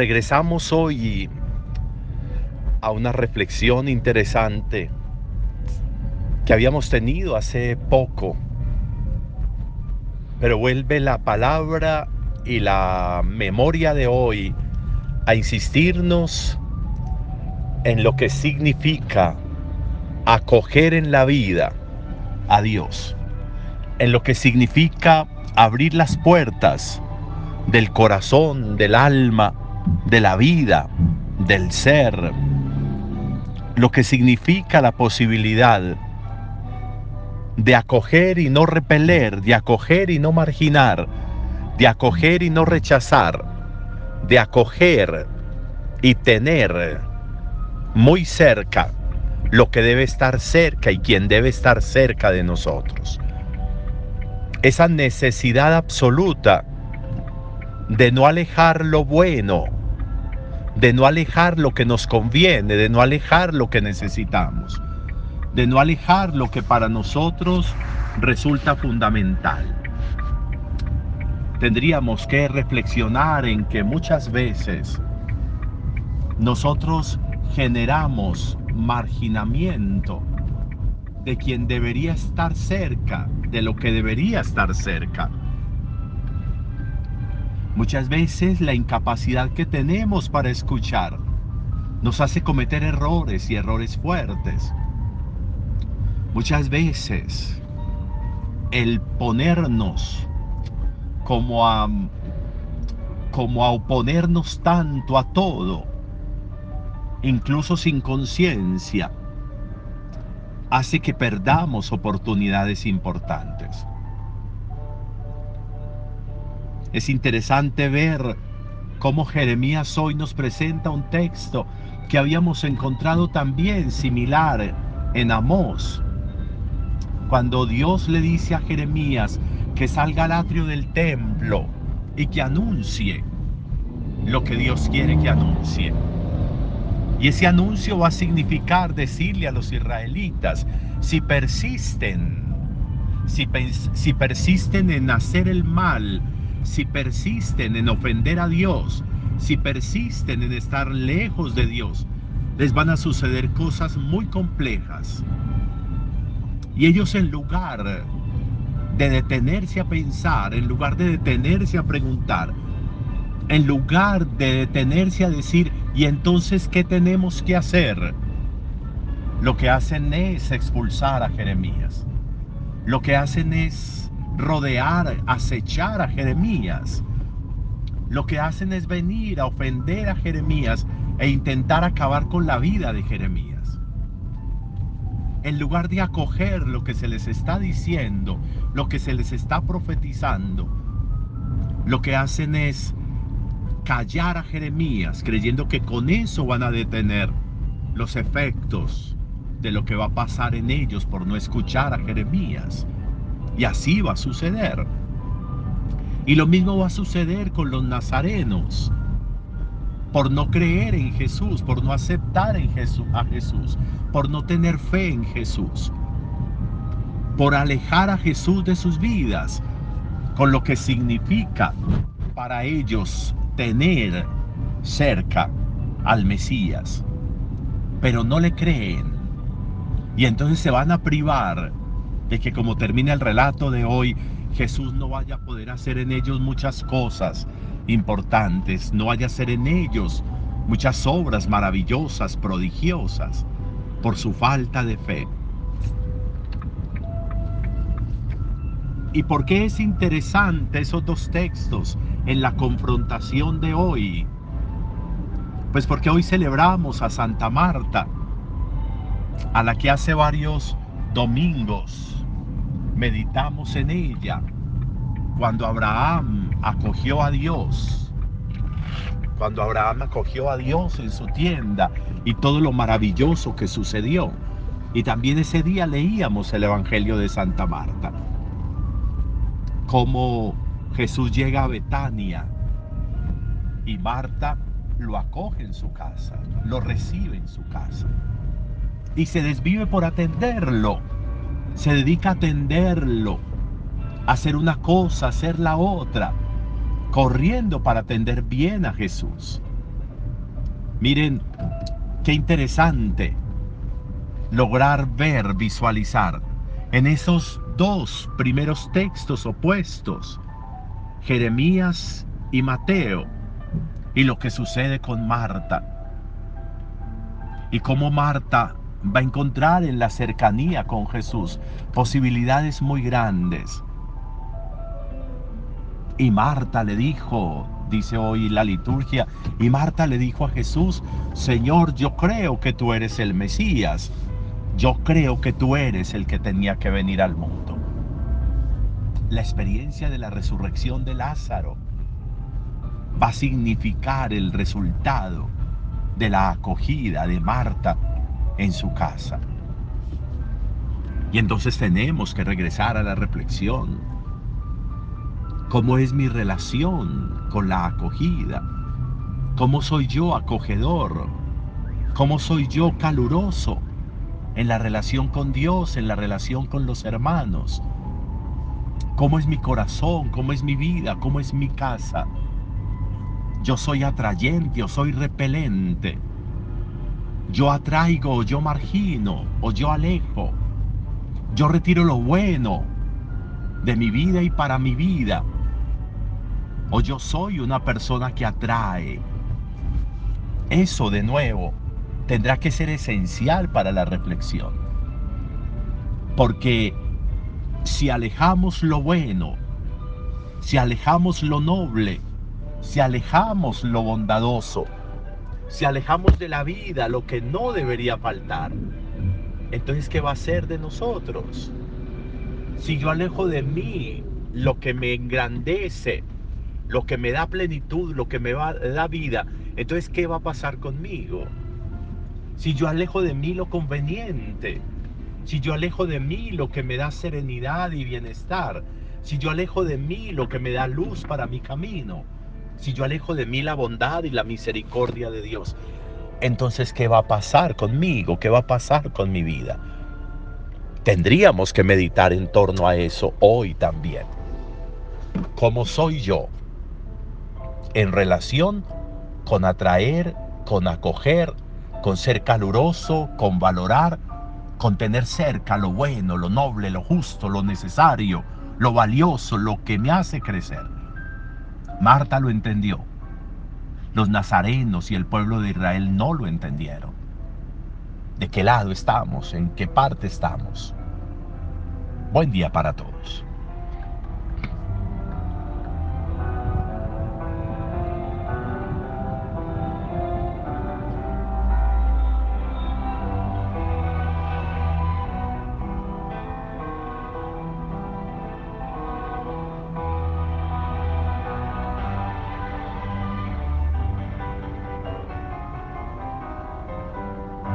Regresamos hoy a una reflexión interesante que habíamos tenido hace poco, pero vuelve la palabra y la memoria de hoy a insistirnos en lo que significa acoger en la vida a Dios, en lo que significa abrir las puertas del corazón, del alma, de la vida, del ser, lo que significa la posibilidad de acoger y no repeler, de acoger y no marginar, de acoger y no rechazar, de acoger y tener muy cerca lo que debe estar cerca y quien debe estar cerca de nosotros. Esa necesidad absoluta de no alejar lo bueno, de no alejar lo que nos conviene, de no alejar lo que necesitamos, de no alejar lo que para nosotros resulta fundamental. Tendríamos que reflexionar en que muchas veces nosotros generamos marginamiento de quien debería estar cerca, de lo que debería estar cerca. Muchas veces la incapacidad que tenemos para escuchar nos hace cometer errores y errores fuertes. Muchas veces el ponernos como a como a oponernos tanto a todo incluso sin conciencia, hace que perdamos oportunidades importantes. Es interesante ver cómo Jeremías hoy nos presenta un texto que habíamos encontrado también similar en Amós. Cuando Dios le dice a Jeremías que salga al atrio del templo y que anuncie lo que Dios quiere que anuncie. Y ese anuncio va a significar decirle a los israelitas, si persisten, si, si persisten en hacer el mal, si persisten en ofender a Dios, si persisten en estar lejos de Dios, les van a suceder cosas muy complejas. Y ellos en lugar de detenerse a pensar, en lugar de detenerse a preguntar, en lugar de detenerse a decir, ¿y entonces qué tenemos que hacer? Lo que hacen es expulsar a Jeremías. Lo que hacen es rodear, acechar a Jeremías. Lo que hacen es venir a ofender a Jeremías e intentar acabar con la vida de Jeremías. En lugar de acoger lo que se les está diciendo, lo que se les está profetizando, lo que hacen es callar a Jeremías, creyendo que con eso van a detener los efectos de lo que va a pasar en ellos por no escuchar a Jeremías. Y así va a suceder. Y lo mismo va a suceder con los nazarenos. Por no creer en Jesús, por no aceptar en Jesús, a Jesús, por no tener fe en Jesús, por alejar a Jesús de sus vidas, con lo que significa para ellos tener cerca al Mesías, pero no le creen. Y entonces se van a privar de que como termina el relato de hoy, Jesús no vaya a poder hacer en ellos muchas cosas importantes, no vaya a hacer en ellos muchas obras maravillosas, prodigiosas, por su falta de fe. ¿Y por qué es interesante esos dos textos en la confrontación de hoy? Pues porque hoy celebramos a Santa Marta, a la que hace varios domingos meditamos en ella. Cuando Abraham acogió a Dios, cuando Abraham acogió a Dios en su tienda y todo lo maravilloso que sucedió. Y también ese día leíamos el Evangelio de Santa Marta cómo Jesús llega a Betania y Marta lo acoge en su casa, lo recibe en su casa y se desvive por atenderlo, se dedica a atenderlo, a hacer una cosa, a hacer la otra, corriendo para atender bien a Jesús. Miren, qué interesante lograr ver, visualizar en esos dos primeros textos opuestos, Jeremías y Mateo, y lo que sucede con Marta. Y cómo Marta va a encontrar en la cercanía con Jesús posibilidades muy grandes. Y Marta le dijo, dice hoy la liturgia, y Marta le dijo a Jesús, Señor, yo creo que tú eres el Mesías, yo creo que tú eres el que tenía que venir al mundo. La experiencia de la resurrección de Lázaro va a significar el resultado de la acogida de Marta en su casa. Y entonces tenemos que regresar a la reflexión. ¿Cómo es mi relación con la acogida? ¿Cómo soy yo acogedor? ¿Cómo soy yo caluroso? en la relación con Dios, en la relación con los hermanos. ¿Cómo es mi corazón? ¿Cómo es mi vida? ¿Cómo es mi casa? Yo soy atrayente o soy repelente. Yo atraigo o yo margino o yo alejo. Yo retiro lo bueno de mi vida y para mi vida. O yo soy una persona que atrae. Eso de nuevo tendrá que ser esencial para la reflexión. Porque si alejamos lo bueno, si alejamos lo noble, si alejamos lo bondadoso, si alejamos de la vida lo que no debería faltar, entonces ¿qué va a ser de nosotros? Si yo alejo de mí lo que me engrandece, lo que me da plenitud, lo que me da vida, entonces ¿qué va a pasar conmigo? si yo alejo de mí lo conveniente, si yo alejo de mí lo que me da serenidad y bienestar, si yo alejo de mí lo que me da luz para mi camino, si yo alejo de mí la bondad y la misericordia de Dios, entonces ¿qué va a pasar conmigo? ¿Qué va a pasar con mi vida? Tendríamos que meditar en torno a eso hoy también. ¿Cómo soy yo en relación con atraer, con acoger, con ser caluroso, con valorar, con tener cerca lo bueno, lo noble, lo justo, lo necesario, lo valioso, lo que me hace crecer. Marta lo entendió. Los nazarenos y el pueblo de Israel no lo entendieron. ¿De qué lado estamos? ¿En qué parte estamos? Buen día para todos.